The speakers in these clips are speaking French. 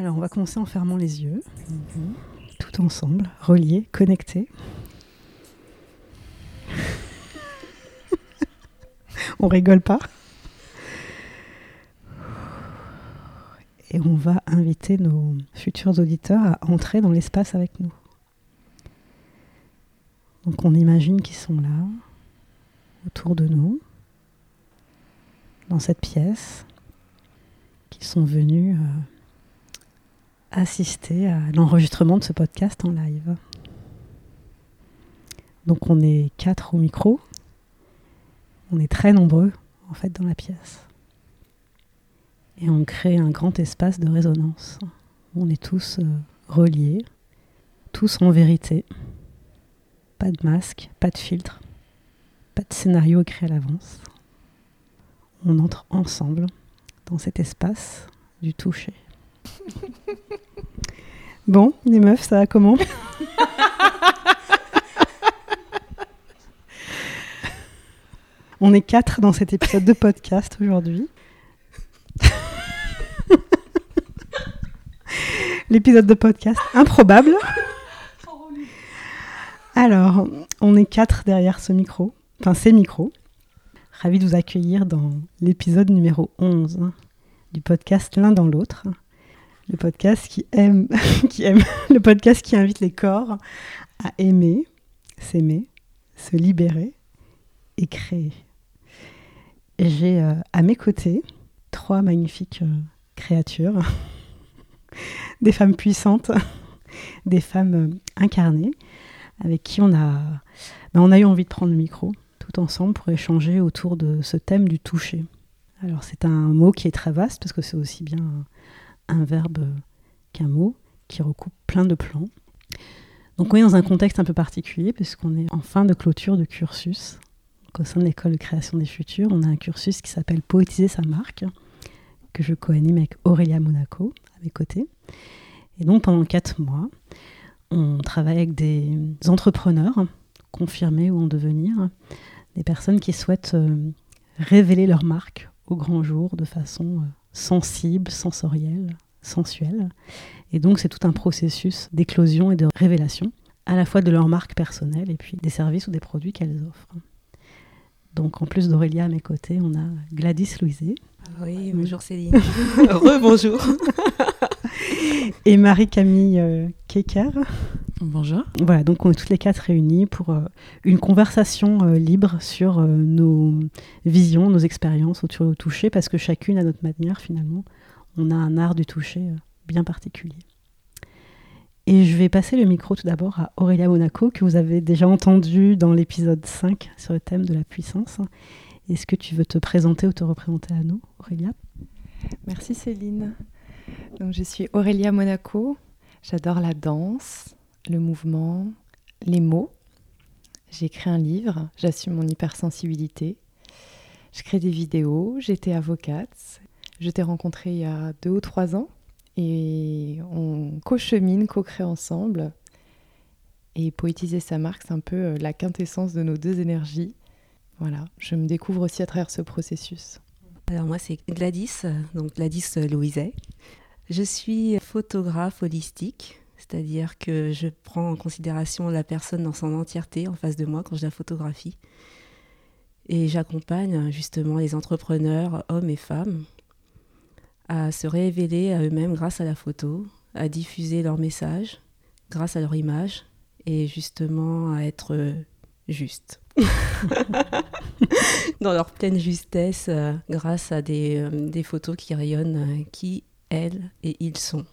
Alors, on va commencer en fermant les yeux, tout ensemble, reliés, connectés. on rigole pas. Et on va inviter nos futurs auditeurs à entrer dans l'espace avec nous. Donc on imagine qu'ils sont là, autour de nous, dans cette pièce, qu'ils sont venus euh, assister à l'enregistrement de ce podcast en live. Donc on est quatre au micro, on est très nombreux en fait dans la pièce. Et on crée un grand espace de résonance. On est tous euh, reliés, tous en vérité. Pas de masque, pas de filtre, pas de scénario écrit à l'avance. On entre ensemble dans cet espace du toucher. Bon, les meufs, ça comment On est quatre dans cet épisode de podcast aujourd'hui. L'épisode de podcast improbable. Alors, on est quatre derrière ce micro, enfin ces micros. Ravi de vous accueillir dans l'épisode numéro 11 hein, du podcast L'un dans l'autre. Le podcast qui aime, le podcast qui invite les corps à aimer, s'aimer, se libérer et créer. J'ai euh, à mes côtés trois magnifiques euh, créatures, des femmes puissantes, des femmes euh, incarnées, avec qui ben, on a eu envie de prendre le micro tout ensemble pour échanger autour de ce thème du toucher. Alors c'est un mot qui est très vaste parce que c'est aussi bien un, verbe qu'un mot qui recoupe plein de plans. Donc on est dans un contexte un peu particulier puisqu'on est en fin de clôture de cursus. au sein de l'école de création des futurs, on a un cursus qui s'appelle Poétiser sa marque, que je co-anime avec Aurélia Monaco à mes côtés. Et donc pendant quatre mois, on travaille avec des entrepreneurs confirmés ou en devenir, des personnes qui souhaitent euh, révéler leur marque au grand jour de façon euh, sensible, sensorielle, sensuelle. Et donc c'est tout un processus d'éclosion et de révélation, à la fois de leur marque personnelle et puis des services ou des produits qu'elles offrent. Donc en plus d'Aurélia à mes côtés, on a Gladys Louiset. Oui, bonjour Céline. Re-bonjour. et Marie-Camille euh, Keker. Bonjour. Voilà, donc on est toutes les quatre réunies pour euh, une conversation euh, libre sur euh, nos visions, nos expériences autour du toucher, parce que chacune à notre manière, finalement, on a un art du toucher bien particulier. Et je vais passer le micro tout d'abord à Aurélia Monaco, que vous avez déjà entendu dans l'épisode 5 sur le thème de la puissance. Est-ce que tu veux te présenter ou te représenter à nous, Aurélia? Merci Céline. Donc, je suis Aurélia Monaco. J'adore la danse, le mouvement, les mots. J'ai écrit un livre, j'assume mon hypersensibilité. Je crée des vidéos, j'étais avocate. Je t'ai rencontré il y a deux ou trois ans et on co-chemine, co-crée ensemble. Et poétiser sa marque, c'est un peu euh, la quintessence de nos deux énergies. Voilà, je me découvre aussi à travers ce processus. Alors moi c'est Gladys, donc Gladys Louiset. Je suis photographe holistique, c'est-à-dire que je prends en considération la personne dans son entièreté en face de moi quand je la photographie. Et j'accompagne justement les entrepreneurs, hommes et femmes, à se révéler à eux-mêmes grâce à la photo, à diffuser leur message grâce à leur image et justement à être juste. dans leur pleine justesse euh, grâce à des, euh, des, photos qui rayonnent euh, qui, elles et ils sont.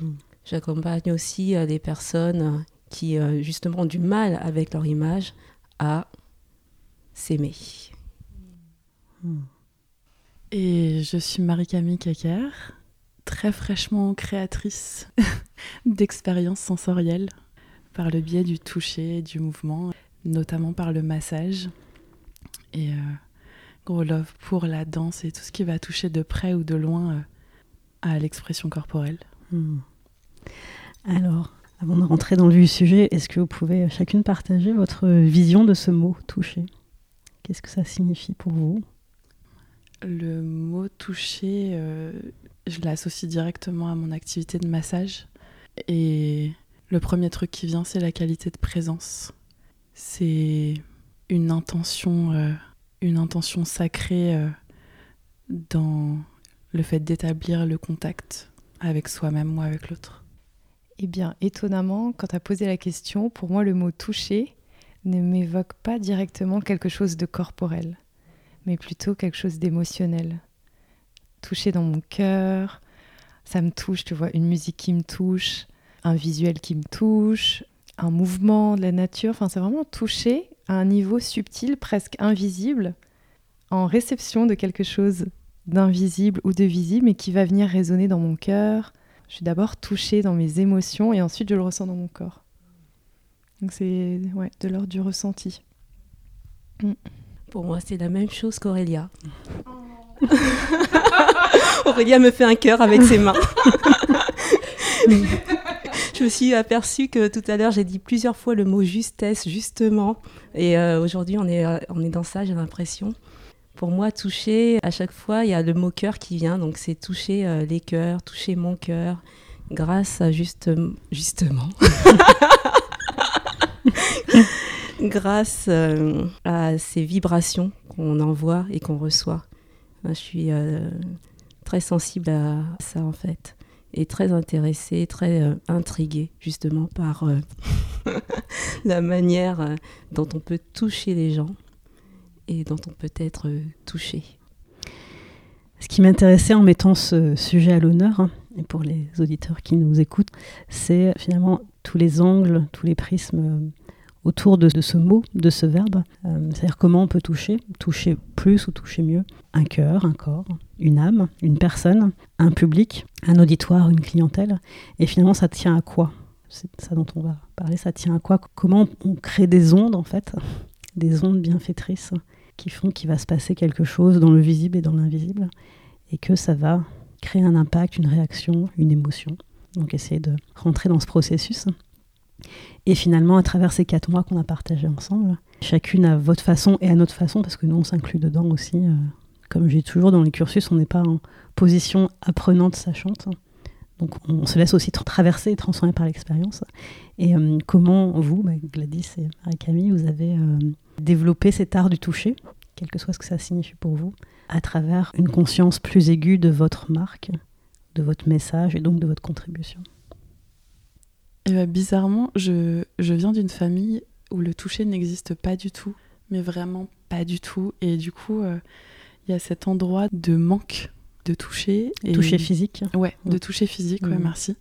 Mm. J'accompagne aussi des personnes qui justement ont du mal avec leur image à s'aimer. Et je suis Marie-Camille Keker, très fraîchement créatrice d'expériences sensorielles par le biais du toucher, du mouvement, notamment par le massage. Et euh, gros love pour la danse et tout ce qui va toucher de près ou de loin euh, à l'expression corporelle. Hmm. Alors, avant de rentrer dans le sujet, est-ce que vous pouvez chacune partager votre vision de ce mot toucher? Qu'est-ce que ça signifie pour vous? Le mot toucher, euh, je l'associe directement à mon activité de massage. Et le premier truc qui vient, c'est la qualité de présence. C'est une intention, euh, sacrée euh, dans le fait d'établir le contact avec soi-même ou avec l'autre. Eh bien, étonnamment, quand tu as posé la question, pour moi, le mot toucher ne m'évoque pas directement quelque chose de corporel, mais plutôt quelque chose d'émotionnel. Toucher dans mon cœur, ça me touche, tu vois, une musique qui me touche, un visuel qui me touche, un mouvement de la nature. Enfin, c'est vraiment toucher à un niveau subtil, presque invisible, en réception de quelque chose d'invisible ou de visible, mais qui va venir résonner dans mon cœur. Je suis d'abord touchée dans mes émotions et ensuite je le ressens dans mon corps. Donc c'est ouais, de l'ordre du ressenti. Mm. Pour moi, c'est la même chose qu'Aurélia. Aurélia me fait un cœur avec ses mains. je me suis aperçue que tout à l'heure, j'ai dit plusieurs fois le mot justesse, justement. Et euh, aujourd'hui, on est, euh, on est dans ça, j'ai l'impression. Pour moi, toucher, à chaque fois, il y a le mot cœur qui vient. Donc, c'est toucher euh, les cœurs, toucher mon cœur, grâce à juste, justement. grâce à ces vibrations qu'on envoie et qu'on reçoit. Je suis très sensible à ça, en fait est très intéressée, très euh, intriguée justement par euh, la manière euh, dont on peut toucher les gens et dont on peut être touché. Ce qui m'intéressait en mettant ce sujet à l'honneur, hein, et pour les auditeurs qui nous écoutent, c'est finalement tous les angles, tous les prismes autour de, ce mot, de ce verbe. Euh, c'est-à-dire comment on peut toucher, toucher plus ou toucher mieux un cœur, un corps, une âme, une personne, un public, un auditoire, une clientèle. Et finalement, ça tient à quoi? C'est ça dont on va parler, ça tient à quoi? Comment on crée des ondes, en fait, des ondes bienfaitrices qui font qu'il va se passer quelque chose dans le visible et dans l'invisible, et que ça va créer un impact, une réaction, une émotion. Donc essayer de rentrer dans ce processus. Et finalement, à travers ces quatre mois qu'on a partagés ensemble, chacune à votre façon et à notre façon, parce que nous, on s'inclut dedans aussi. Euh, comme j'ai toujours dans les cursus, on n'est pas en position apprenante, sachante. Donc on se laisse aussi traverser et transformer par l'expérience. Et euh, comment vous, bah, Gladys et Marie-Camille, vous avez euh, développé cet art du toucher, quel que soit ce que ça signifie pour vous, à travers une conscience plus aiguë de votre marque, de votre message et donc de votre contribution? Et bah, bizarrement, je, je viens d'une famille où le toucher n'existe pas du tout, mais vraiment pas du tout. Et du coup, euh, il y a cet endroit de manque de toucher. Et... Toucher physique Ouais, de toucher physique, ouais, merci.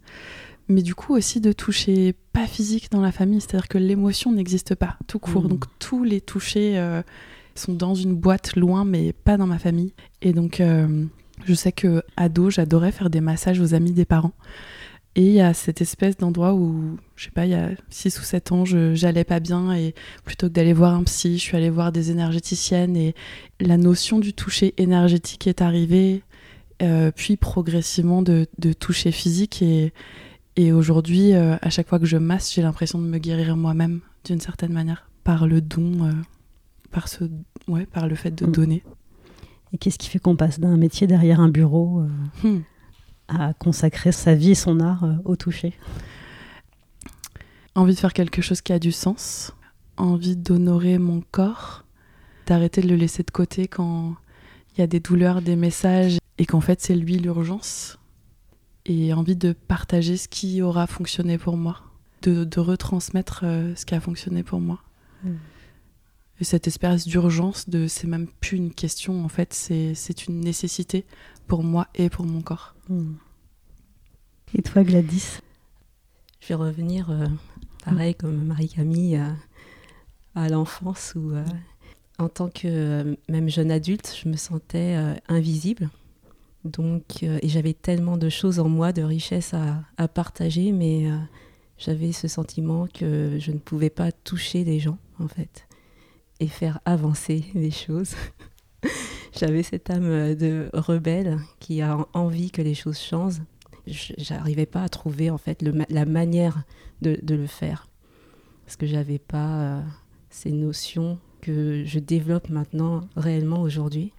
Mais du coup aussi de toucher pas physique dans la famille, c'est-à-dire que l'émotion n'existe pas, tout court. Donc tous les touchés euh, sont dans une boîte loin, mais pas dans ma famille. Et donc, euh, je sais que ado, j'adorais faire des massages aux amis des parents. Et il y a cette espèce d'endroit où, je sais pas, il y a 6 ou 7 ans, j'allais pas bien et plutôt que d'aller voir un psy, je suis allée voir des énergéticiennes et la notion du toucher énergétique est arrivée, euh, puis progressivement de, de, toucher physique. Et, et aujourd'hui, euh, à chaque fois que je masse, j'ai l'impression de me guérir moi-même d'une certaine manière par le don, euh, par, ce, ouais, par le fait de mm. donner. Et qu'est-ce qui fait qu'on passe d'un métier derrière un bureau hmm à consacrer sa vie et son art au toucher? Envie de faire quelque chose qui a du sens, envie d'honorer mon corps, d'arrêter de le laisser de côté quand il y a des douleurs, des messages et qu'en fait c'est lui l'urgence. Et envie de partager ce qui aura fonctionné pour moi, de, retransmettre euh, ce qui a fonctionné pour moi. Hmm. Et cette espèce d'urgence de c'est même plus une question en fait, c'est une nécessité pour moi et pour mon corps. Hmm. Et toi, Gladys? Je vais revenir, euh, pareil comme Marie-Camille, à, l'enfance où, euh, en tant que euh, même jeune adulte, je me sentais invisible. Donc, et j'avais tellement de choses en moi, de richesses à, partager, mais j'avais ce sentiment que je ne pouvais pas toucher les gens, en fait, et faire avancer les choses. J'avais cette âme euh, de rebelle qui a envie que les choses changent. J'arrivais pas à trouver en fait la manière de, le faire parce que j'avais pas euh, ces notions que je développe maintenant réellement aujourd'hui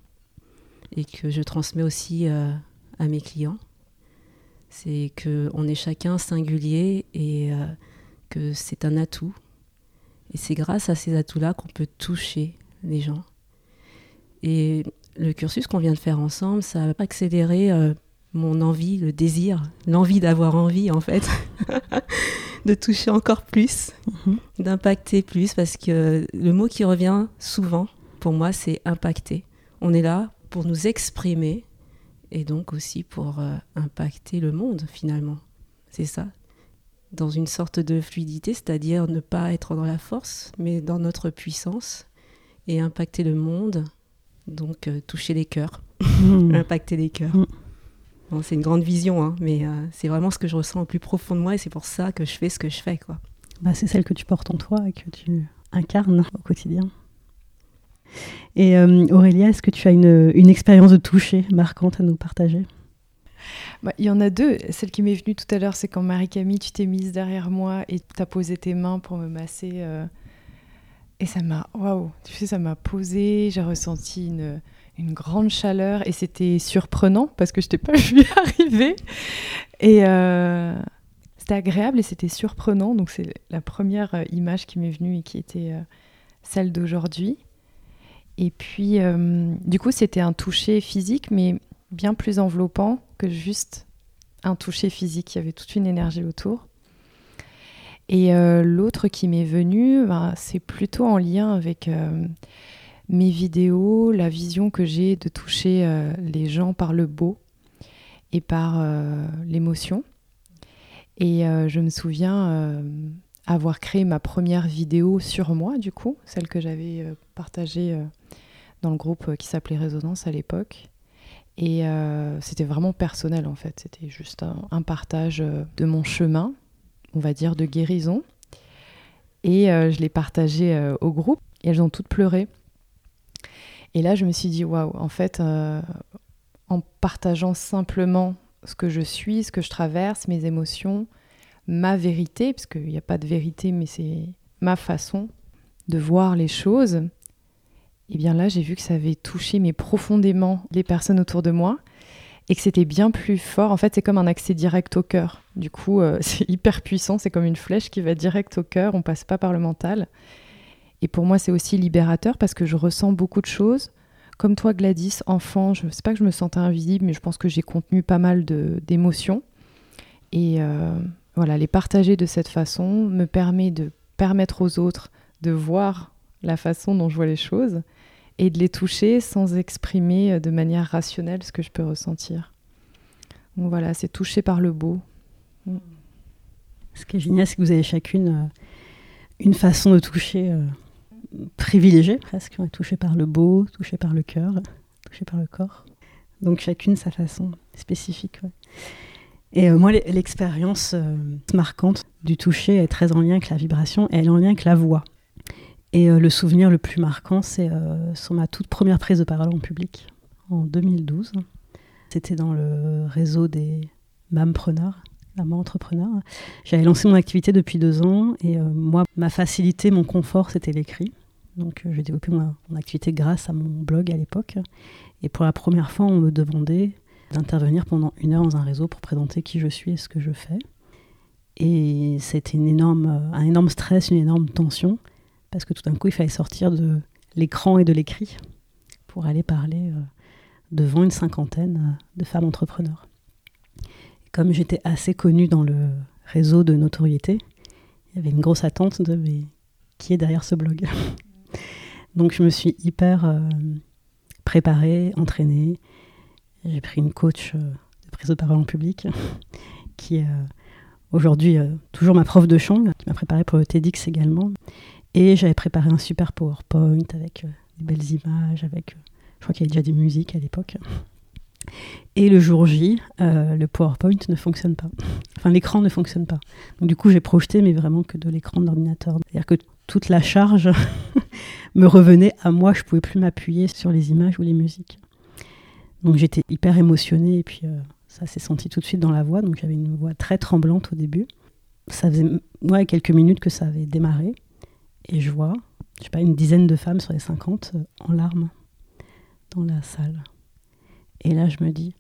et que je transmets aussi euh, à mes clients C'est qu'on est chacun singulier et euh, que c'est un atout. Et c'est grâce à ces atouts-là qu'on peut toucher les gens. Et le cursus qu'on vient de faire ensemble, ça a accéléré euh, mon envie, le désir, l'envie d'avoir envie en fait, de toucher encore plus, mhm. d'impacter plus, parce que le mot qui revient souvent pour moi, c'est impacter. On est là pour nous exprimer et donc aussi pour euh, impacter le monde finalement. C'est ça. Dans une sorte de fluidité, c'est-à-dire ne pas être dans la force, mais dans notre puissance et impacter le monde, donc euh, toucher les cœurs, mmh. impacter les cœurs. Mmh. c'est une grande vision, hein, mais euh, c'est vraiment ce que je ressens au plus profond de moi et c'est pour ça que je fais ce que je fais. Quoi. Bah, c'est celle que tu portes en toi et que tu incarnes au quotidien. Et euh, Aurélia, est-ce que tu as une, expérience de toucher marquante à nous partager? Bah, il y en a deux. Celle qui m'est venue tout à l'heure, c'est quand Marie-Camille, tu t'es mise derrière moi et tu as posé tes mains pour me masser. Euh, et ça m'a, waouh, tu sais, ça m'a posé. J'ai ressenti une, grande chaleur et c'était surprenant parce que je t'ai pas vu arriver. Et euh, c'était agréable et c'était surprenant. Donc c'est la première image qui m'est venue et qui était celle d'aujourd'hui. Et puis, euh, du coup, c'était un toucher physique, mais bien plus enveloppant que juste un toucher physique. Il y avait toute une énergie autour. Et euh, l'autre qui m'est venu, ben, c'est plutôt en lien avec euh, mes vidéos, la vision que j'ai de toucher les gens par le beau et par l'émotion. Et je me souviens avoir créé ma première vidéo sur moi, du coup, celle que j'avais partagée dans le groupe euh, qui s'appelait Résonance à l'époque. Et euh, c'était vraiment personnel en fait. C'était juste un, partage euh, de mon chemin, on va dire, de guérison. Et je l'ai partagé au groupe et elles ont toutes pleuré. Et là, je me suis dit, waouh, en fait, en partageant simplement ce que je suis, ce que je traverse, mes émotions, ma vérité, parce qu'il n'y a pas de vérité, mais c'est ma façon de voir les choses, et eh bien là, j'ai vu que ça avait touché mais profondément les personnes autour de moi et que c'était bien plus fort. En fait, c'est comme un accès direct au cœur. Du coup, euh, c'est hyper puissant, c'est comme une flèche qui va direct au cœur, on passe pas par le mental. Et pour moi, c'est aussi libérateur parce que je ressens beaucoup de choses. Comme toi, Gladys, enfant, je ne sais pas que je me sentais invisible, mais je pense que j'ai contenu pas mal d'émotions. Et euh, les partager de cette façon me permet de permettre aux autres de voir la façon dont je vois les choses et de les toucher sans exprimer euh, de manière rationnelle ce que je peux ressentir. Donc voilà, c'est toucher par le beau. Mm. Ce qui est génial, c'est que vous avez chacune euh, une façon de toucher euh, privilégiée presque, toucher par le beau, toucher par le cœur, toucher par le corps. Donc chacune sa façon spécifique. Et moi, l'expérience marquante du toucher est très en lien avec la vibration et elle est en lien avec la voix. Et euh, le souvenir le plus marquant, c'est euh, sur ma toute première prise de parole en public, en 2012. C'était dans le réseau des mampreneurs, maman entrepreneur. J'avais lancé mon activité depuis deux ans et euh, moi, ma facilité, mon confort, c'était l'écrit. Donc j'ai développé mon, activité grâce à mon blog à l'époque. Et pour la première fois, on me demandait d'intervenir pendant une heure dans un réseau pour présenter qui je suis et ce que je fais. Et c'était une énorme, un énorme stress, une énorme tension parce que tout d'un coup, il fallait sortir de l'écran et de l'écrit pour aller parler euh, devant une cinquantaine euh, de femmes entrepreneurs. comme j'étais assez connue dans le réseau de notoriété, il y avait une grosse attente de qui est derrière ce blog? Donc je me suis hyper euh, préparée, entraînée. J'ai pris une coach de prise de parole en public qui est aujourd'hui toujours ma prof de chant, qui m'a préparée pour le TEDx également. Et j'avais préparé un super PowerPoint avec euh, des belles images, avec, euh, je crois qu'il y avait déjà des musiques à l'époque. Et le jour J, euh, le PowerPoint ne fonctionne pas. Enfin, l'écran ne fonctionne pas. Donc, du coup, j'ai projeté, mais vraiment que de l'écran de l'ordinateur. C'est-à-dire que toute la charge me revenait à moi. Je pouvais plus m'appuyer sur les images ou les musiques. Donc, j'étais hyper émotionnée. Et puis, ça s'est senti tout de suite dans la voix. Donc, j'avais une voix très tremblante au début. Ça faisait ouais, quelques minutes que ça avait démarré. Et je vois, je sais pas, une dizaine de femmes sur les 50 euh, en larmes dans la salle. Et là, je me dis,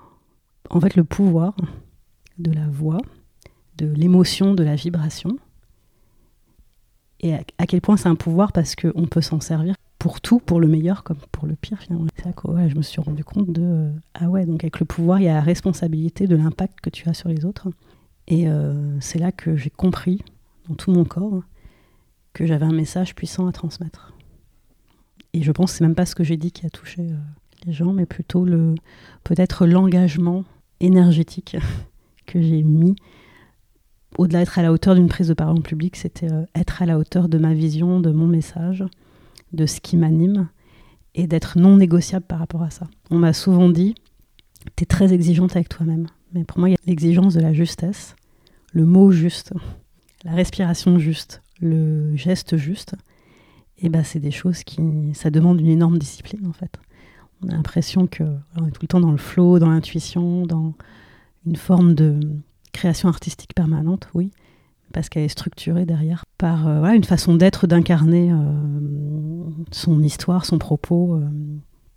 en fait, le pouvoir de la voix, de l'émotion, de la vibration. Et à, quel point c'est un pouvoir parce qu'on peut s'en servir pour tout, pour le meilleur comme pour le pire finalement. C'est là que je me suis rendu compte de ah ouais donc avec le pouvoir il y a la responsabilité de l'impact que tu as sur les autres. Et euh, c'est là que j'ai compris dans tout mon corps que j'avais un message puissant à transmettre. Et je pense que c'est même pas ce que j'ai dit qui a touché euh, les gens, mais plutôt le peut-être l'engagement énergétique que j'ai mis. Au-delà d'être à la hauteur d'une prise de parole en public, c'était euh, être à la hauteur de ma vision, de mon message, de ce qui m'anime, et d'être non négociable par rapport à ça. On m'a souvent dit, tu es très exigeante avec toi-même. Mais pour moi, il y a l'exigence de la justesse, le mot juste, la respiration juste, le geste juste. Et ben, c'est des choses qui. Ça demande une énorme discipline, en fait. On a l'impression que on est tout le temps dans le flow, dans l'intuition, dans une forme de création artistique permanente, oui, parce qu'elle est structurée derrière par euh, une façon d'être, d'incarner euh, son histoire, son propos. Euh.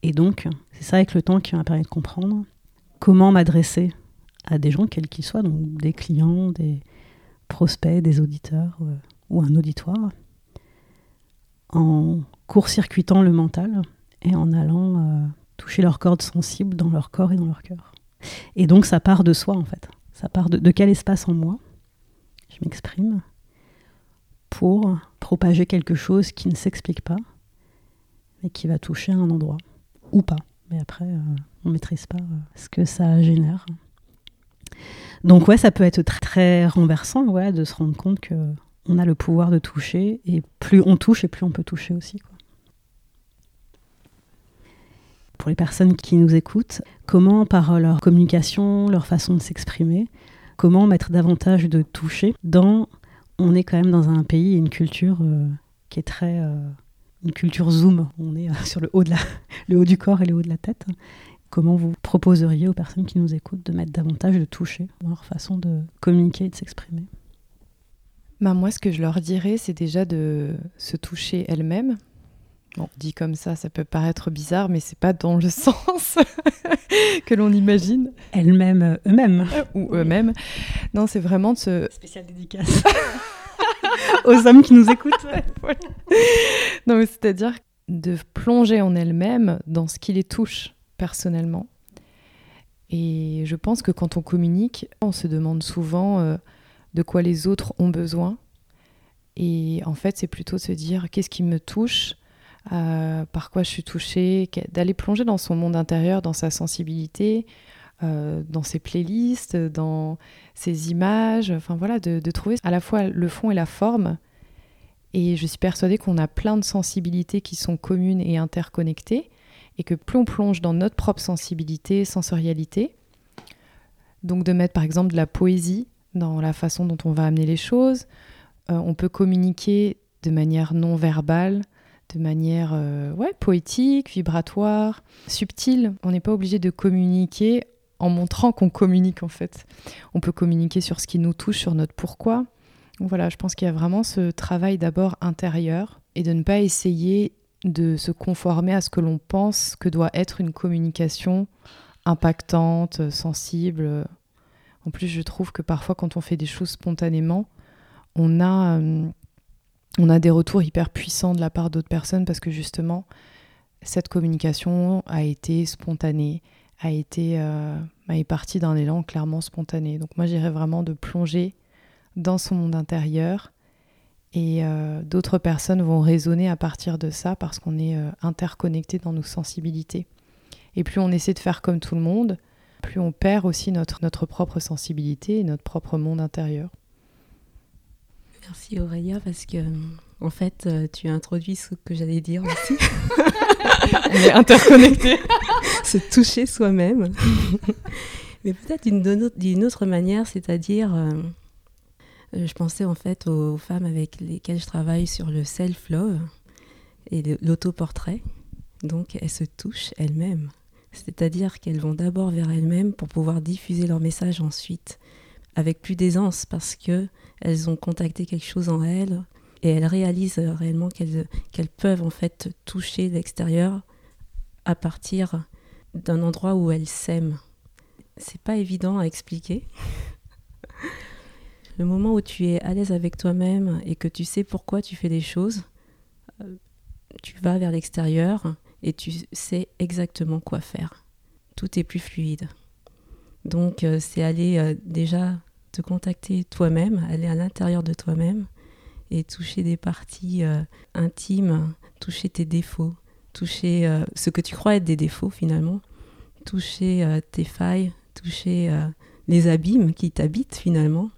et donc, c'est ça avec le temps qui m'a permis de comprendre comment m'adresser à des gens, quels qu'ils soient, donc des clients, des prospects, des auditeurs ou un auditoire, en court-circuitant le mental et en allant toucher leurs cordes sensibles dans leur corps et dans leur cœur. Et donc ça part de soi en fait. Ça part de, quel espace en moi je m'exprime pour propager quelque chose qui ne s'explique pas, mais qui va toucher un endroit, ou pas. Mais après, euh, on ne maîtrise pas euh, ce que ça génère. Donc ouais, ça peut être très, renversant ouais, de se rendre compte que on a le pouvoir de toucher, et plus on touche, et plus on peut toucher aussi. Pour les personnes qui nous écoutent, comment par leur communication, leur façon de s'exprimer, comment mettre davantage de toucher dans on est quand même dans un pays et une culture euh, qui est très euh, une culture zoom. On est euh, sur le haut de la, le haut du corps et le haut de la tête. Comment vous proposeriez aux personnes qui nous écoutent de mettre davantage de toucher dans leur façon de communiquer et de s'exprimer? Bah moi ce que je leur dirais c'est déjà de se toucher elles-mêmes Bon, dit comme ça, ça peut paraître bizarre, mais c'est pas dans le sens que l'on imagine. Elles-mêmes, euh, eux-mêmes. Euh, ou eux-mêmes. Non, c'est vraiment de se... Spécial dédicace aux hommes qui nous écoutent. Non, mais c'est-à-dire de plonger en elles-mêmes dans ce qui les touche personnellement. Et je pense que quand on communique, on se demande souvent euh, de quoi les autres ont besoin. Et en fait, c'est plutôt de se dire qu'est-ce qui me touche euh, par quoi je suis touchée, d'aller plonger dans son monde intérieur, dans sa sensibilité, euh, dans ses playlists, dans ses images, enfin voilà, de, trouver à la fois le fond et la forme. Et je suis persuadée qu'on a plein de sensibilités qui sont communes et interconnectées, et que plus on plonge dans notre propre sensibilité, sensorialité, donc de mettre par exemple de la poésie dans la façon dont on va amener les choses, euh, on peut communiquer de manière non verbale, de manière euh, ouais, poétique, vibratoire, subtile. On n'est pas obligé de communiquer en montrant qu'on communique en fait. On peut communiquer sur ce qui nous touche, sur notre pourquoi. voilà, je pense qu'il y a vraiment ce travail d'abord intérieur et de ne pas essayer de se conformer à ce que l'on pense que doit être une communication impactante, sensible. En plus, je trouve que parfois quand on fait des choses spontanément, on a... Euh, on a des retours hyper puissants de la part d'autres personnes parce que justement, cette communication a été spontanée, a été euh, est partie d'un élan clairement spontané. Donc moi, j'irais vraiment de plonger dans son monde intérieur et euh, d'autres personnes vont raisonner à partir de ça parce qu'on est euh, interconnecté dans nos sensibilités. Et plus on essaie de faire comme tout le monde, plus on perd aussi notre, notre propre sensibilité et notre propre monde intérieur. Merci Aurélia parce que en fait euh, tu as introduit ce que j'allais dire aussi. On est interconnectés. Se toucher soi-même. Mais peut-être d'une autre manière, c'est-à-dire, euh, euh, je pensais en fait aux femmes avec lesquelles je travaille sur le self-love et l'autoportrait. Donc elles se touchent elles-mêmes. C'est-à-dire qu'elles vont d'abord vers elles-mêmes pour pouvoir diffuser leur message ensuite avec plus d'aisance parce que elles ont contacté quelque chose en elles et elles réalisent réellement qu'elles peuvent en fait toucher l'extérieur à partir d'un endroit où elles s'aiment. C'est pas évident à expliquer Le moment où tu es à l'aise avec toi-même et que tu sais pourquoi tu fais les choses, euh, tu vas vers l'extérieur et tu sais exactement quoi faire. Tout est plus fluide. Donc euh, c'est aller euh, déjà te contacter toi-même, aller à l'intérieur de toi-même et toucher des parties intimes, toucher tes défauts, toucher ce que tu crois être des défauts finalement, toucher tes failles, toucher les abîmes qui t'habitent finalement,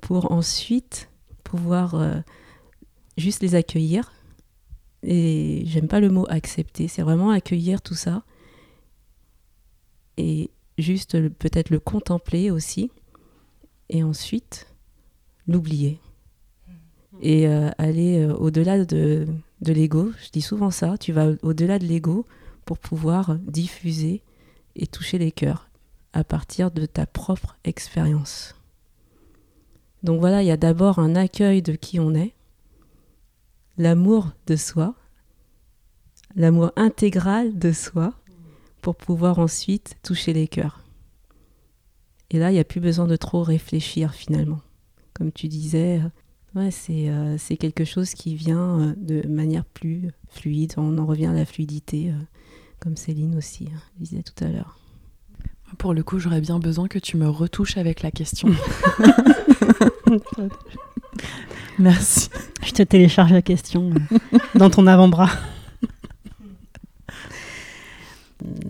pour ensuite pouvoir euh, juste les accueillir. Et j'aime pas le mot accepter, c'est vraiment accueillir tout ça et juste peut-être le contempler aussi et ensuite l'oublier et euh, aller euh, au-delà de, de l'ego. Je dis souvent ça, tu vas au-delà de l'ego pour pouvoir diffuser et toucher les cœurs à partir de ta propre expérience. Donc voilà, il y a d'abord un accueil de qui on est, l'amour de soi, l'amour intégral de soi, pour pouvoir ensuite toucher les cœurs. Et là, il n'y a plus besoin de trop réfléchir finalement. Comme tu disais, ouais, c'est euh, quelque chose qui vient euh, de manière plus fluide. On en revient à la fluidité, euh, comme Céline aussi disait tout à l'heure. Pour le coup, j'aurais bien besoin que tu me retouches avec la question. Merci. Je te télécharge la question dans ton avant-bras.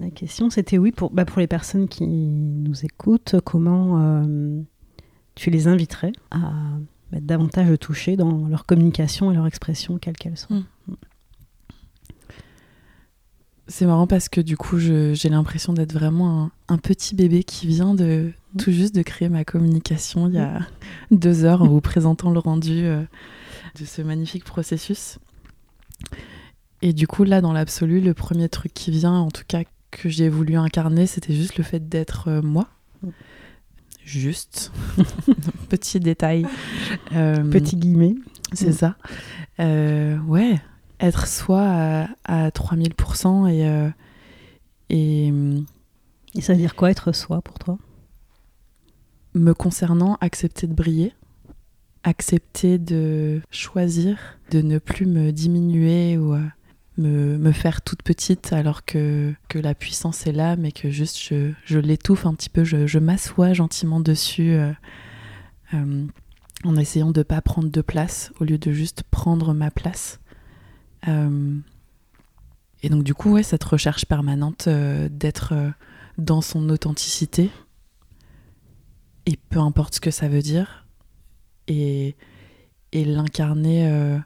La question, c'était oui, pour, bah, pour les personnes qui nous écoutent, comment euh, tu les inviterais à mettre davantage de toucher dans leur communication et leur expression, quelle qu'elle soit. Hmm. C'est marrant parce que du coup, j'ai l'impression d'être vraiment un, petit bébé qui vient de mm. tout juste de créer ma communication il y a mm. deux heures en vous présentant le rendu euh, de ce magnifique processus. Et du coup, là, dans l'absolu, le premier truc qui vient, en tout cas que j'ai voulu incarner, c'était juste le fait d'être euh, moi. Juste. petit détail. Euh, petit guillemet. C'est ça. ouais, être soi à, 3000% et, euh, et. Et ça veut dire quoi être soi pour toi? Me concernant, accepter de briller, accepter de choisir, de ne plus me diminuer ou euh, me, faire toute petite alors que, la puissance est là, mais que juste je, l'étouffe un petit peu, je, m'assois gentiment dessus. Euh, en essayant de ne pas prendre de place au lieu de juste prendre ma place. Euh, et donc du coup, ouais, cette recherche permanente euh, d'être euh, dans son authenticité, et peu importe ce que ça veut dire, et, et l'incarner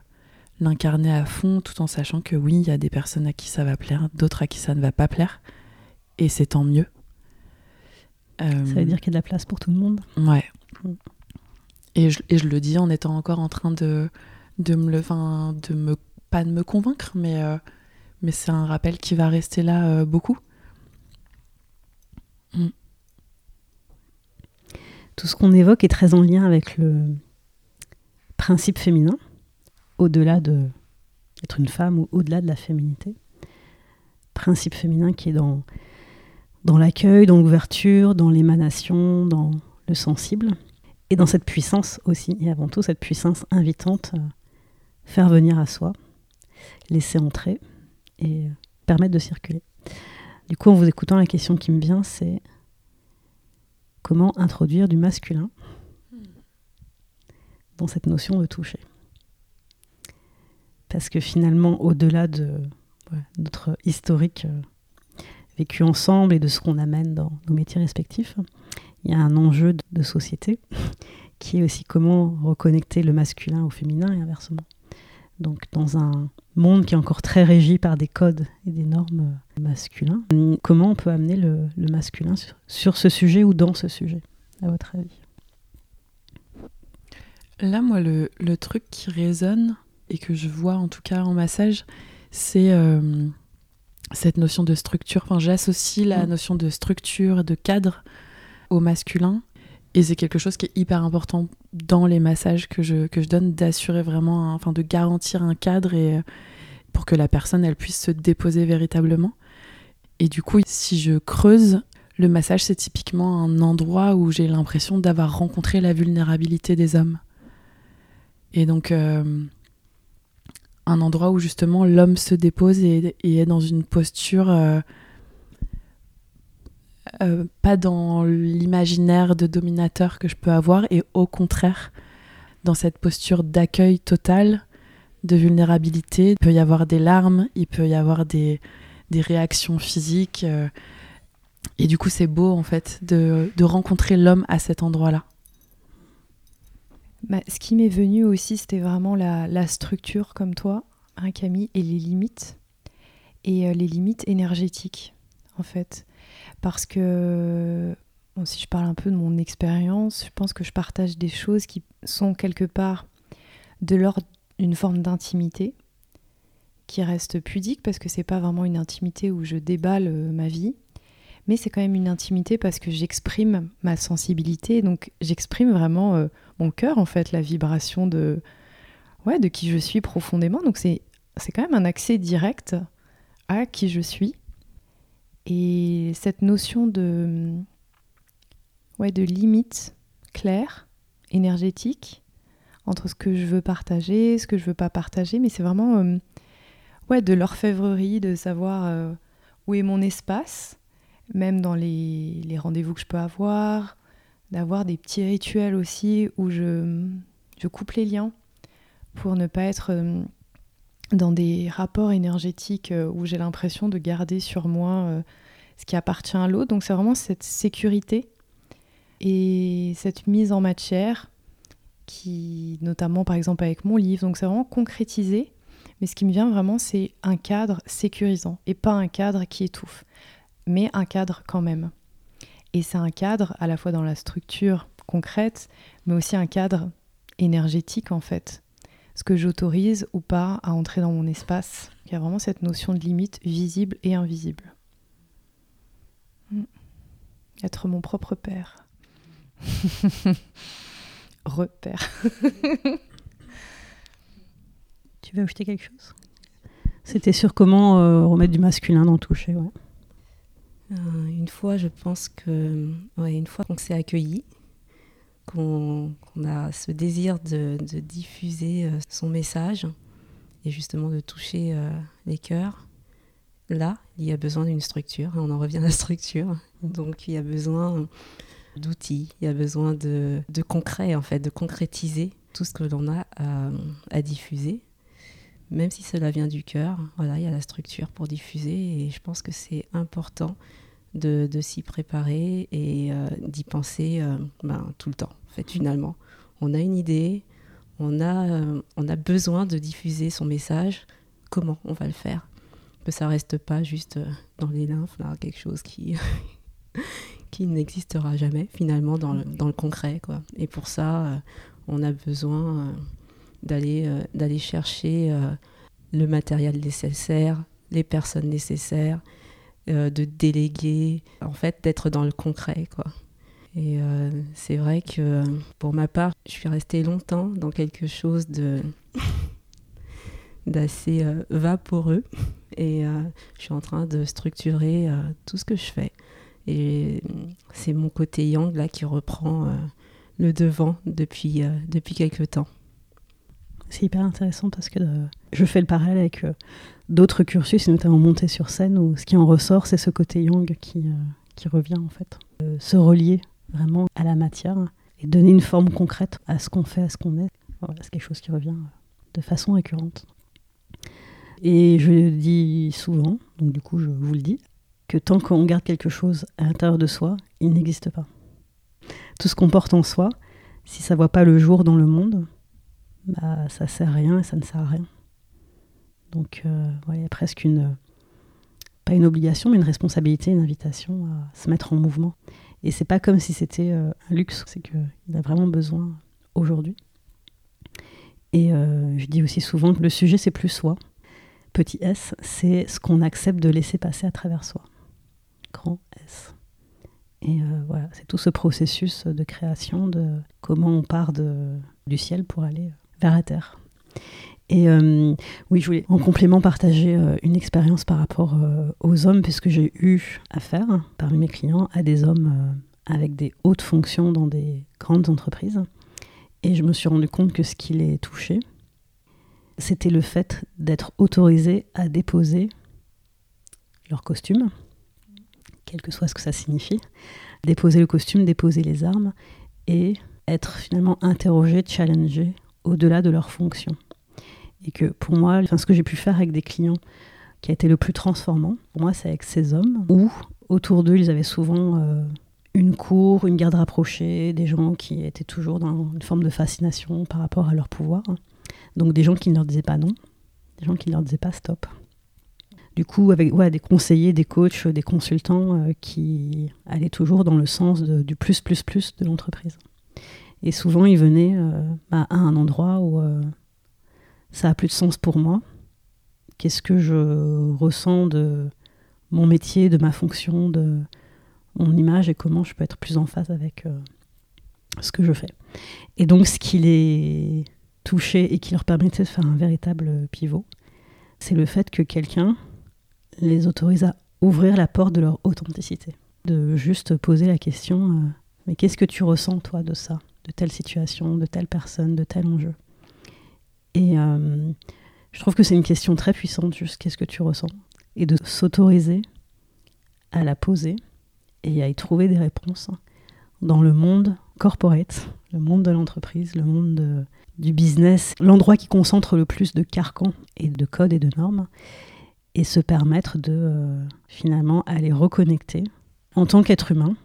l'incarner à fond tout en sachant que oui, il y a des personnes à qui ça va plaire, d'autres à qui ça ne va pas plaire, et c'est tant mieux. Ça veut dire qu'il y a de la place pour tout le monde. Ouais. Mm. Et je, et je le dis en étant encore en train de, de me, le, de me pas de me convaincre, mais, euh, mais c'est un rappel qui va rester là euh, beaucoup. Mm. Tout ce qu'on évoque est très en lien avec le principe féminin, au-delà de d'être une femme ou au-delà de la féminité. Principe féminin qui est dans, l'accueil, dans l'ouverture, dans l'émanation, dans le sensible, et dans cette puissance aussi, et avant tout cette puissance invitante, euh, faire venir à soi, laisser entrer et permettre de circuler. Du coup, en vous écoutant, la question qui me vient, c'est comment introduire du masculin dans cette notion de toucher? Parce que finalement, au-delà de notre historique euh, vécu ensemble et de ce qu'on amène dans nos métiers respectifs, il y a un enjeu de société qui est aussi comment reconnecter le masculin au féminin et inversement. Donc dans un monde qui est encore très régi par des codes et des normes masculins, comment on peut amener le, masculin sur, ce sujet ou dans ce sujet, à votre avis? Là, moi, le, truc qui résonne et que je vois en tout cas en massage, c'est euh, cette notion de structure. Enfin, j'associe la mm. notion de structure, de cadre au masculin et c'est quelque chose qui est hyper important dans les massages que je, que je donne, d'assurer vraiment, enfin de garantir un cadre et pour que la personne elle puisse se déposer véritablement. Et du coup, si je creuse, Le massage, c'est typiquement un endroit où j'ai l'impression d'avoir rencontré la vulnérabilité des hommes. Et donc, euh, un endroit où justement l'homme se dépose et, est dans une posture euh, euh, pas dans l'imaginaire de dominateur que je peux avoir, et au contraire, dans cette posture d'accueil total, de vulnérabilité. Il peut y avoir des larmes, il peut y avoir des, des réactions physiques. Euh, et du coup, c'est beau, en fait, de, de rencontrer l'homme à cet endroit-là. Bah, ce qui m'est venu aussi, c'était vraiment la, structure, comme toi, hein, Camille, et les limites. Et euh, les limites énergétiques, en fait. Parce que, si je parle un peu de mon expérience, je pense que je partage des choses qui sont quelque part de l'ordre d'une forme d'intimité qui reste pudique parce que c'est pas vraiment une intimité où je déballe euh, ma vie, mais c'est quand même une intimité parce que j'exprime ma sensibilité, donc j'exprime vraiment euh, mon cœur en fait, la vibration de ouais de qui je suis profondément. Donc c'est c'est quand même un accès direct à qui je suis. Et cette notion de ouais de limite claire, énergétique entre ce que je veux partager, ce que je veux pas partager, mais c'est vraiment euh, ouais, de l'orfèvrerie, de savoir euh, où est mon espace, même dans les, rendez-vous que je peux avoir, d'avoir des petits rituels aussi où je, je coupe les liens pour ne pas être euh, dans des rapports énergétiques euh, où j'ai l'impression de garder sur moi ce qui appartient à l'autre. Donc c'est vraiment cette sécurité et cette mise en matière qui, notamment par exemple avec mon livre, donc c'est vraiment concrétisé. Mais ce qui me vient vraiment, c'est un cadre sécurisant et pas un cadre qui étouffe, mais un cadre quand même. Et c'est un cadre à la fois dans la structure concrète, mais aussi un cadre énergétique en fait. Ce que j'autorise ou pas à entrer dans mon espace. Il y a vraiment cette notion de limite visible et invisible. Hmm. Être mon propre père. Repère. Tu veux ajouter quelque chose? C'était sur comment euh, remettre du masculin dans le toucher. Ouais. Euh, une fois, je pense que, ouais, une fois qu'on s'est accueilli, qu'on a ce désir de, diffuser euh, son message et justement de toucher les cœurs, là, il y a besoin d'une structure. On en revient à la structure. Donc, il y a besoin d'outils, il y a besoin de, concret, en fait, de concrétiser tout ce que l'on a à diffuser même si cela vient du cœur, voilà, il y a la structure pour diffuser et je pense que c'est important de, s'y préparer et euh, d'y penser euh, ben, tout le temps, en fait, finalement. On a une idée, on a, euh, on a besoin de diffuser son message, comment on va le faire? Que ça reste pas juste dans les lymphes, quelque chose qui, qui n'existera jamais, finalement, dans le, dans le concret, quoi. Et pour ça, on a besoin d'aller d'aller chercher le matériel nécessaire, les personnes nécessaires, euh, de déléguer, en fait d'être dans le concret quoi. Et c'est vrai que pour ma part, je suis restée longtemps dans quelque chose d'assez vaporeux et je suis en train de structurer tout ce que je fais. Et c'est mon côté yang là qui reprend le devant depuis, depuis quelques temps c'est hyper intéressant parce que euh, je fais le parallèle avec euh, d'autres cursus, notamment monter sur scène, où ce qui en ressort, c'est ce côté yang qui, euh, qui revient en fait. se relier vraiment à la matière et donner une forme concrète à ce qu'on fait, à ce qu'on est. Voilà, c'est quelque chose qui revient de façon récurrente. Et je dis souvent, donc du coup je vous le dis, que tant qu'on garde quelque chose à l'intérieur de soi, il n'existe pas. Tout ce qu'on porte en soi, si ça ne voit pas le jour dans le monde, bah, ça sert à rien et ça ne sert à rien. Donc, euh, il y a presque une, pas une obligation, mais une responsabilité, une invitation à se mettre en mouvement. Et c'est pas comme si c'était euh, un luxe, c'est qu'il a vraiment besoin aujourd'hui. Et euh, je dis aussi souvent que le sujet, c'est plus soi. Petit s, c'est ce qu'on accepte de laisser passer à travers soi. Grand S. Et voilà, c'est tout ce processus de création, de comment on part de, du ciel pour aller vers la terre. Et oui, je voulais en complément partager une expérience par rapport aux hommes, puisque j'ai eu affaire, parmi mes clients, à des hommes avec des hautes fonctions dans des grandes entreprises. Et je me suis rendu compte que ce qui les touchait, c'était le fait d'être autorisé à déposer leur costume, quel que soit ce que ça signifie, déposer le costume, déposer les armes, et être finalement interrogé, challengé au-delà de leur fonction. Et que pour moi, ce que j'ai pu faire avec des clients qui a été le plus transformant, pour moi, c'est avec ces hommes, où autour d'eux, ils avaient souvent euh, une cour, une garde rapprochée, des gens qui étaient toujours dans une forme de fascination par rapport à leur pouvoir. Donc des gens qui ne leur disaient pas non, des gens qui ne leur disaient pas stop. Du coup, avec ouais, des conseillers, des coachs, des consultants euh, qui allaient toujours dans le sens du plus, plus, plus de l'entreprise. Et souvent, ils venaient euh, bah, à un endroit où ça a plus de sens pour moi. Qu'est-ce que je ressens de mon métier, de ma fonction, de, mon image et comment je peux être plus en phase avec euh, ce que je fais. Et donc ce qui les touchait et qui leur permettait de faire un véritable pivot, c'est le fait que quelqu'un les autorise à ouvrir la porte de leur authenticité. De juste poser la question, euh, mais qu'est-ce que tu ressens toi de ça, de telle situation, de telle personne, de tel enjeu? Et euh, je trouve que c'est une question très puissante, juste qu'est-ce que tu ressens? Et de s'autoriser à la poser et à y trouver des réponses dans le monde corporate, le monde de l'entreprise, le monde du business, l'endroit qui concentre le plus de carcans et de codes et de normes, et se permettre de euh, finalement aller reconnecter en tant qu'être humain,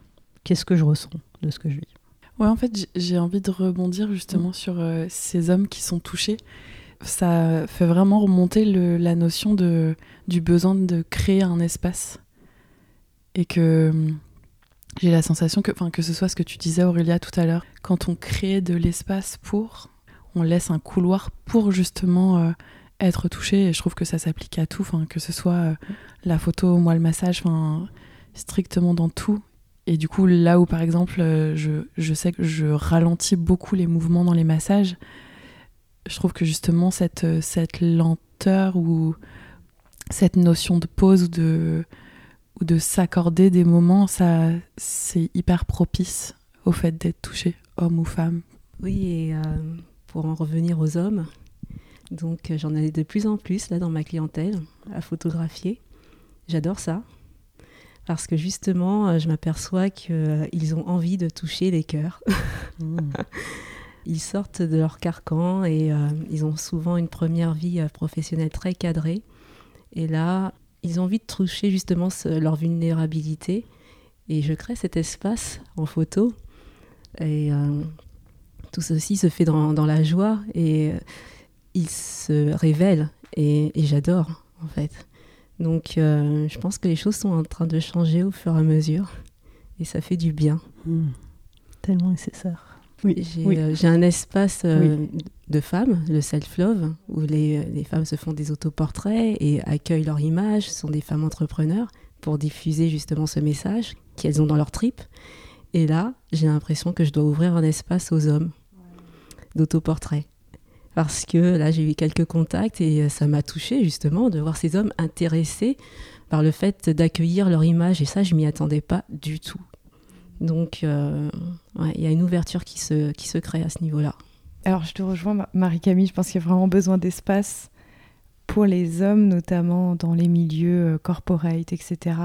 qu'est-ce que je ressens de ce que je vis? Ouais, en fait, j'ai envie de rebondir justement sur euh, ces hommes qui sont touchés. Ça fait vraiment remonter la notion de, du besoin de créer un espace. Et que j'ai la sensation que, que ce soit ce que tu disais Aurélia tout à l'heure, quand on crée de l'espace pour, on laisse un couloir pour justement euh, être touché. Et je trouve que ça s'applique à tout, que ce soit euh, la photo, moi le massage, strictement dans tout. Et du coup, là où par exemple, euh, je, je, sais que je ralentis beaucoup les mouvements dans les massages, je trouve que justement cette, cette lenteur ou cette notion de pause ou de ou de s'accorder des moments, ça, c'est hyper propice au fait d'être touché, homme ou femme. Oui, et euh, pour en revenir aux hommes, donc euh, j'en ai de plus en plus là dans ma clientèle à photographier. J'adore ça parce que justement, euh, je m'aperçois qu'ils ont envie de toucher les cœurs. Mmh. Ils sortent de leur carcan et ils ont souvent une première vie professionnelle très cadrée. Et là, ils ont envie de toucher justement leur vulnérabilité. Et je crée cet espace en photo. Et euh, tout ceci se fait dans, dans la joie et euh, ils se révèlent. Et, j'adore, en fait. Donc, euh, je pense que les choses sont en train de changer au fur et à mesure. Et ça fait du bien. Hmm. Tellement nécessaire. Oui, j'ai un espace de femmes, le self-love, où les, les, femmes se font des autoportraits et accueillent leur image, ce sont des femmes entrepreneurs, pour diffuser justement ce message qu'elles ont dans leur trip. Et là, j'ai l'impression que je dois ouvrir un espace aux hommes d'autoportraits. Parce que là, j'ai eu quelques contacts et euh, ça m'a touché justement de voir ces hommes intéressés par le fait d'accueillir leur image. Et ça, je m'y attendais pas du tout. Donc, euh, il y a une ouverture qui se, qui se crée à ce niveau-là. Alors, je te rejoins, Marie-Camille. Je pense qu'il y a vraiment besoin d'espace pour les hommes, notamment dans les milieux euh, corporate, etc.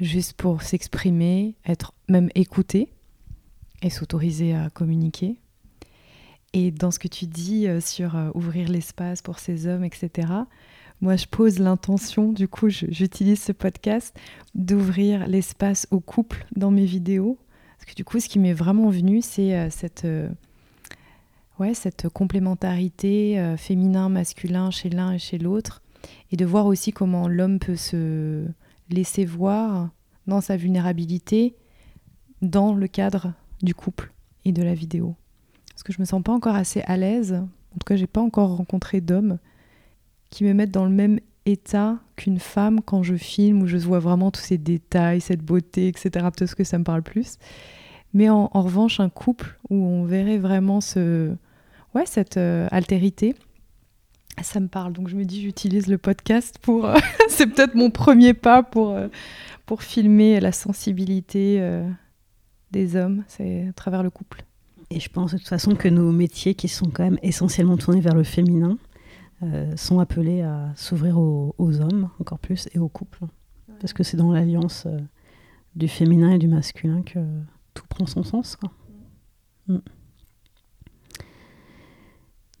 Juste pour s'exprimer, être même écouté et s'autoriser à communiquer. Et dans ce que tu dis euh, sur euh, ouvrir l'espace pour ces hommes, etc., moi je pose l'intention, du coup j'utilise ce podcast, d'ouvrir l'espace au couple dans mes vidéos. Parce que du coup, ce qui m'est vraiment venu, c'est cette ouais, cette complémentarité euh, féminin-masculin chez l'un et chez l'autre, et de voir aussi comment l'homme peut se laisser voir dans sa vulnérabilité dans le cadre du couple et de la vidéo. Parce que je me sens pas encore assez à l'aise, en tout cas j'ai pas encore rencontré d'hommes qui me mettent dans le même état qu'une femme quand je filme, où je vois vraiment tous ces détails, cette beauté, etc. Peut-être que ça me parle plus. Mais en, revanche, un couple où on verrait vraiment ce, ouais, cette euh, altérité Ça me parle, donc je me dis j'utilise le podcast pour... euh, c'est peut-être mon premier pas pour, euh, pour filmer la sensibilité des hommes, c'est à travers le couple. Et je pense de toute façon que nos métiers, qui sont quand même essentiellement tournés vers le féminin, euh, sont appelés à s'ouvrir aux, aux hommes encore plus et aux couples. Parce que c'est dans l'alliance euh, du féminin et du masculin que tout prend son sens. quoi. Mm.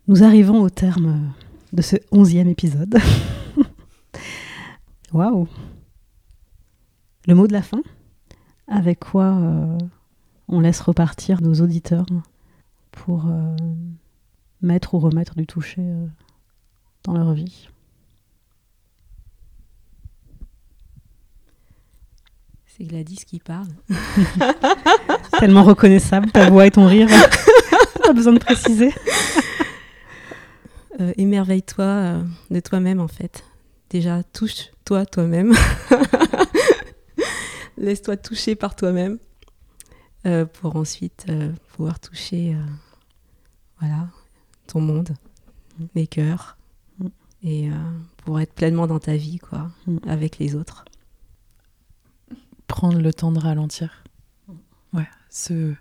Nous arrivons au terme de ce onzième épisode. Waouh Le mot de la fin? Avec quoi euh, on laisse repartir nos auditeurs pour euh, mettre ou remettre du toucher euh, dans leur vie. C'est Gladys qui parle. Tellement reconnaissable, ta voix et ton rire. Pas besoin de préciser. Euh, émerveille-toi de toi-même en fait. Déjà, touche-toi toi-même. Laisse-toi toucher par toi-même euh, pour ensuite euh, pouvoir toucher euh, voilà, ton monde, les cœurs Mm. et euh, pour être pleinement dans ta vie quoi, Mm. avec les autres. Prendre le temps de ralentir. Ouais, se,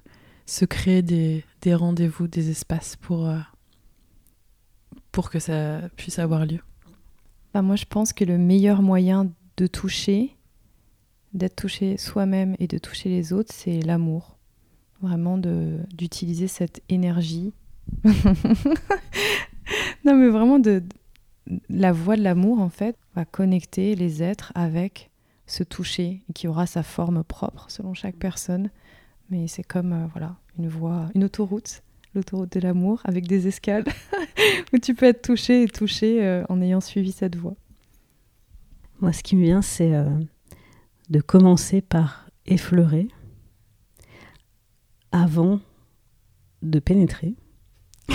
se créer des, des rendez-vous, des espaces pour, euh, pour que ça puisse avoir lieu. Bah, moi, je pense que le meilleur moyen de toucher, d'être touché soi-même et de toucher les autres, c'est l'amour. Vraiment d'utiliser cette énergie. non, mais vraiment de la voix de l'amour, en fait, va connecter les êtres avec ce toucher qui aura sa forme propre selon chaque personne. Mais c'est comme euh, voilà une voie, une autoroute, l'autoroute de l'amour avec des escales où tu peux être touché et touché euh, en ayant suivi cette voie. Moi, ce qui me vient, c'est euh, de commencer par effleurer avant de pénétrer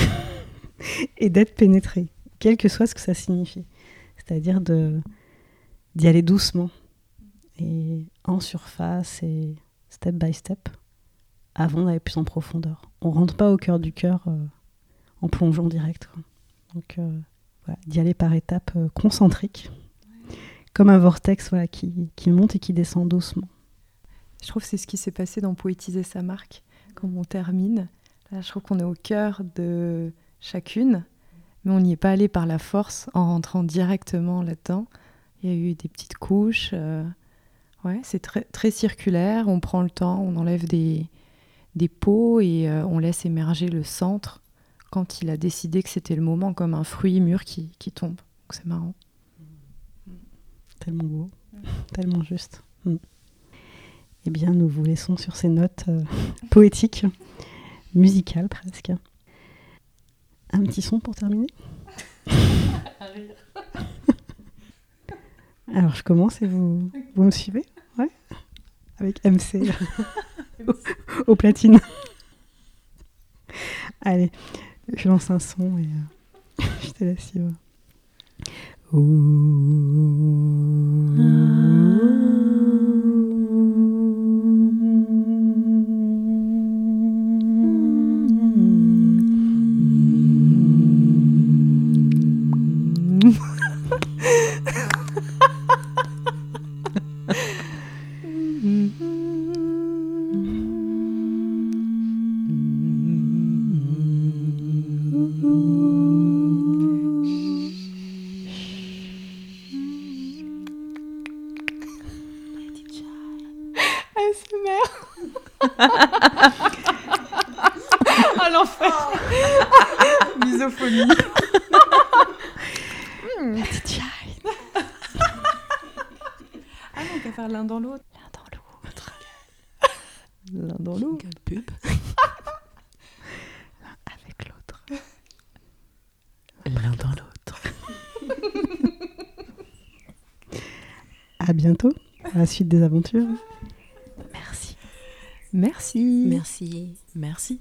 et d'être pénétré, quel que soit ce que ça signifie. C'est-à-dire d'y aller doucement et en surface et step by step avant d'aller plus en profondeur. On rentre pas au cœur du cœur euh, en plongeon direct. Donc euh, voilà, d'y aller par étapes euh, concentriques comme un vortex voilà, qui, monte et qui descend doucement. Je trouve que c'est ce qui s'est passé dans Poétiser sa marque, quand on termine. Là, je trouve qu'on est au cœur de chacune, mais on n'y est pas allé par la force en rentrant directement là-dedans. Il y a eu des petites couches. euh, ouais, c'est très, circulaire. On prend le temps, on enlève des, des pots et euh, on laisse émerger le centre quand il a décidé que c'était le moment, comme un fruit mûr qui, qui tombe. C'est marrant. Tellement beau, tellement juste. Mm. Eh bien, nous vous laissons sur ces notes euh, poétiques, musicales presque. Un petit son pour terminer Alors, je commence et vous, vous me suivez Ouais Avec MC au, au platine. Allez, je lance un son et euh, je te laisse suivre. Ah suite des aventures. Merci. Merci. Merci. Merci.